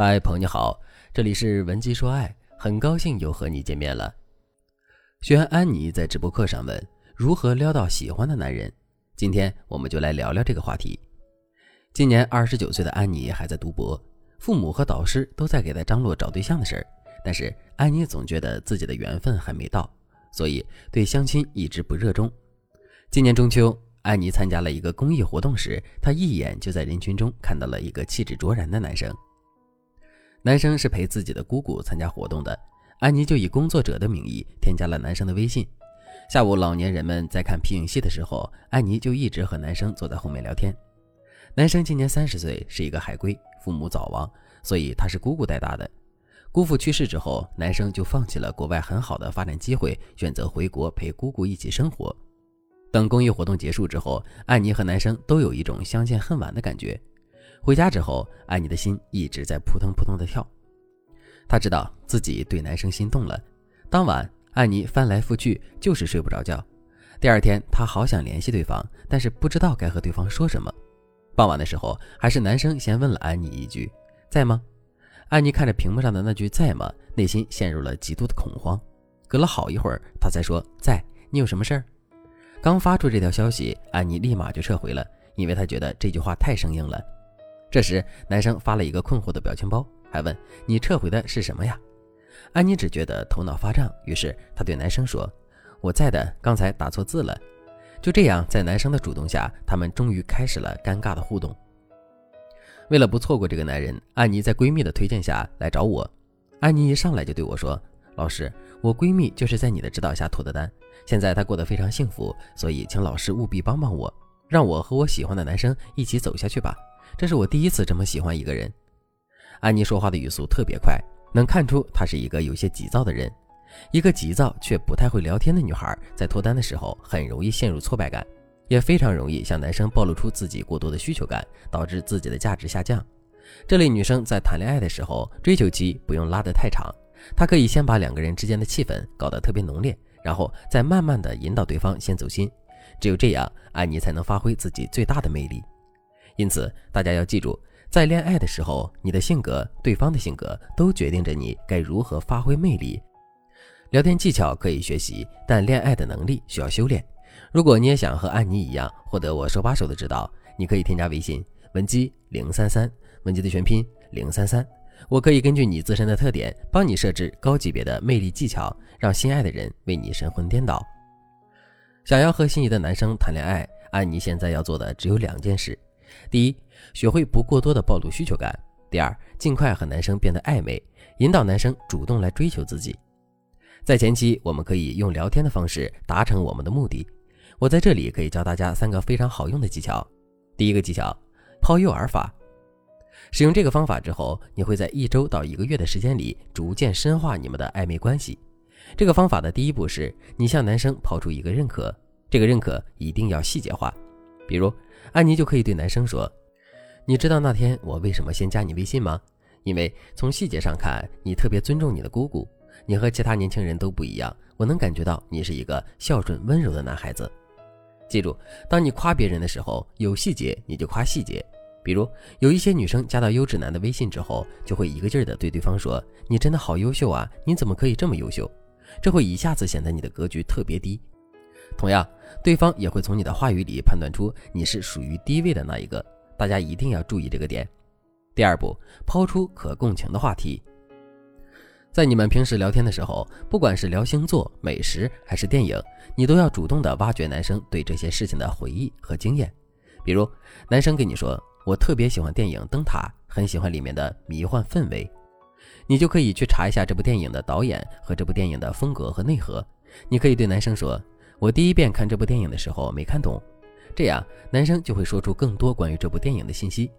嗨，朋友你好，这里是文姬说爱，很高兴又和你见面了。学员安妮在直播课上问如何撩到喜欢的男人，今天我们就来聊聊这个话题。今年二十九岁的安妮还在读博，父母和导师都在给她张罗找对象的事儿，但是安妮总觉得自己的缘分还没到，所以对相亲一直不热衷。今年中秋，安妮参加了一个公益活动时，她一眼就在人群中看到了一个气质卓然的男生。男生是陪自己的姑姑参加活动的，安妮就以工作者的名义添加了男生的微信。下午，老年人们在看皮影戏的时候，安妮就一直和男生坐在后面聊天。男生今年三十岁，是一个海归，父母早亡，所以他是姑姑带大的。姑父去世之后，男生就放弃了国外很好的发展机会，选择回国陪姑姑一起生活。等公益活动结束之后，安妮和男生都有一种相见恨晚的感觉。回家之后，安妮的心一直在扑腾扑腾的跳。她知道自己对男生心动了。当晚，安妮翻来覆去就是睡不着觉。第二天，她好想联系对方，但是不知道该和对方说什么。傍晚的时候，还是男生先问了安妮一句：“在吗？”安妮看着屏幕上的那句“在吗”，内心陷入了极度的恐慌。隔了好一会儿，她才说：“在。”你有什么事儿？刚发出这条消息，安妮立马就撤回了，因为她觉得这句话太生硬了。这时，男生发了一个困惑的表情包，还问：“你撤回的是什么呀？”安妮只觉得头脑发胀，于是她对男生说：“我在的，刚才打错字了。”就这样，在男生的主动下，他们终于开始了尴尬的互动。为了不错过这个男人，安妮在闺蜜的推荐下来找我。安妮一上来就对我说：“老师，我闺蜜就是在你的指导下脱的单，现在她过得非常幸福，所以请老师务必帮帮我，让我和我喜欢的男生一起走下去吧。”这是我第一次这么喜欢一个人。安妮说话的语速特别快，能看出她是一个有些急躁的人。一个急躁却不太会聊天的女孩，在脱单的时候很容易陷入挫败感，也非常容易向男生暴露出自己过多的需求感，导致自己的价值下降。这类女生在谈恋爱的时候，追求期不用拉得太长，她可以先把两个人之间的气氛搞得特别浓烈，然后再慢慢的引导对方先走心。只有这样，安妮才能发挥自己最大的魅力。因此，大家要记住，在恋爱的时候，你的性格、对方的性格都决定着你该如何发挥魅力。聊天技巧可以学习，但恋爱的能力需要修炼。如果你也想和安妮一样获得我手把手的指导，你可以添加微信文姬零三三，文姬的全拼零三三。我可以根据你自身的特点，帮你设置高级别的魅力技巧，让心爱的人为你神魂颠倒。想要和心仪的男生谈恋爱，安妮现在要做的只有两件事。第一，学会不过多的暴露需求感；第二，尽快和男生变得暧昧，引导男生主动来追求自己。在前期，我们可以用聊天的方式达成我们的目的。我在这里可以教大家三个非常好用的技巧。第一个技巧，抛诱饵法。使用这个方法之后，你会在一周到一个月的时间里逐渐深化你们的暧昧关系。这个方法的第一步是你向男生抛出一个认可，这个认可一定要细节化，比如。安妮就可以对男生说：“你知道那天我为什么先加你微信吗？因为从细节上看，你特别尊重你的姑姑，你和其他年轻人都不一样。我能感觉到你是一个孝顺温柔的男孩子。记住，当你夸别人的时候，有细节你就夸细节。比如，有一些女生加到优质男的微信之后，就会一个劲儿的对对方说：‘你真的好优秀啊！你怎么可以这么优秀？’这会一下子显得你的格局特别低。”同样，对方也会从你的话语里判断出你是属于低位的那一个，大家一定要注意这个点。第二步，抛出可共情的话题。在你们平时聊天的时候，不管是聊星座、美食还是电影，你都要主动的挖掘男生对这些事情的回忆和经验。比如，男生跟你说：“我特别喜欢电影《灯塔》，很喜欢里面的迷幻氛围。”你就可以去查一下这部电影的导演和这部电影的风格和内核。你可以对男生说。我第一遍看这部电影的时候没看懂，这样男生就会说出更多关于这部电影的信息。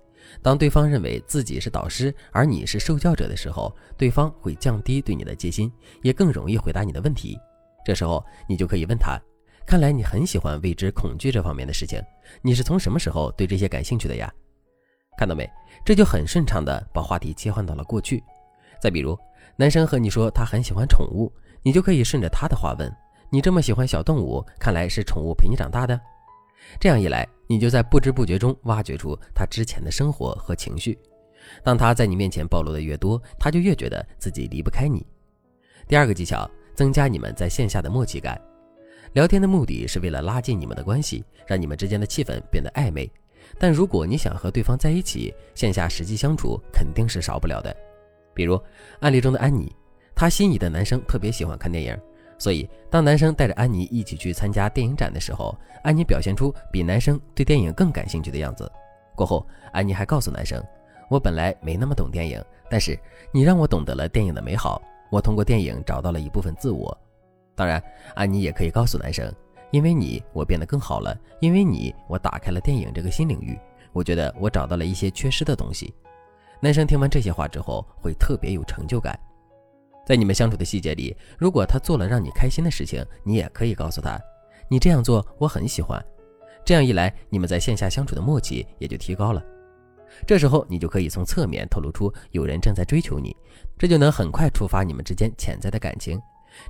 当对方认为自己是导师，而你是受教者的时候，对方会降低对你的戒心，也更容易回答你的问题。这时候你就可以问他：“看来你很喜欢未知恐惧这方面的事情，你是从什么时候对这些感兴趣的呀？”看到没？这就很顺畅的把话题切换到了过去。再比如，男生和你说他很喜欢宠物，你就可以顺着他的话问。你这么喜欢小动物，看来是宠物陪你长大的。这样一来，你就在不知不觉中挖掘出他之前的生活和情绪。当他在你面前暴露的越多，他就越觉得自己离不开你。第二个技巧，增加你们在线下的默契感。聊天的目的是为了拉近你们的关系，让你们之间的气氛变得暧昧。但如果你想和对方在一起，线下实际相处肯定是少不了的。比如案例中的安妮，她心仪的男生特别喜欢看电影，所以当男生带着安妮一起去参加电影展的时候，安妮表现出比男生对电影更感兴趣的样子。过后，安妮还告诉男生：“我本来没那么懂电影，但是你让我懂得了电影的美好。我通过电影找到了一部分自我。当然，安妮也可以告诉男生：因为你，我变得更好了；因为你，我打开了电影这个新领域。我觉得我找到了一些缺失的东西。”男生听完这些话之后，会特别有成就感。在你们相处的细节里，如果他做了让你开心的事情，你也可以告诉他：“你这样做我很喜欢。”这样一来，你们在线下相处的默契也就提高了。这时候，你就可以从侧面透露出有人正在追求你，这就能很快触发你们之间潜在的感情。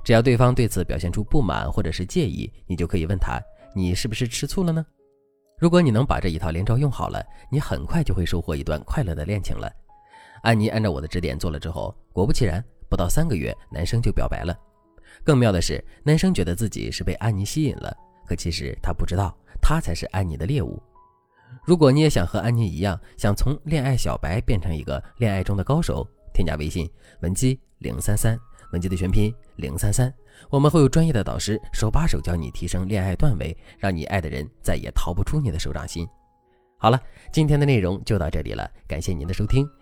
只要对方对此表现出不满或者是介意，你就可以问他：“你是不是吃醋了呢？”如果你能把这一套连招用好了，你很快就会收获一段快乐的恋情了。安妮按照我的指点做了之后，果不其然，不到三个月，男生就表白了。更妙的是，男生觉得自己是被安妮吸引了，可其实他不知道。他才是安妮的猎物。如果你也想和安妮一样，想从恋爱小白变成一个恋爱中的高手，添加微信文姬零三三，文姬的全拼零三三，我们会有专业的导师手把手教你提升恋爱段位，让你爱的人再也逃不出你的手掌心。好了，今天的内容就到这里了，感谢您的收听。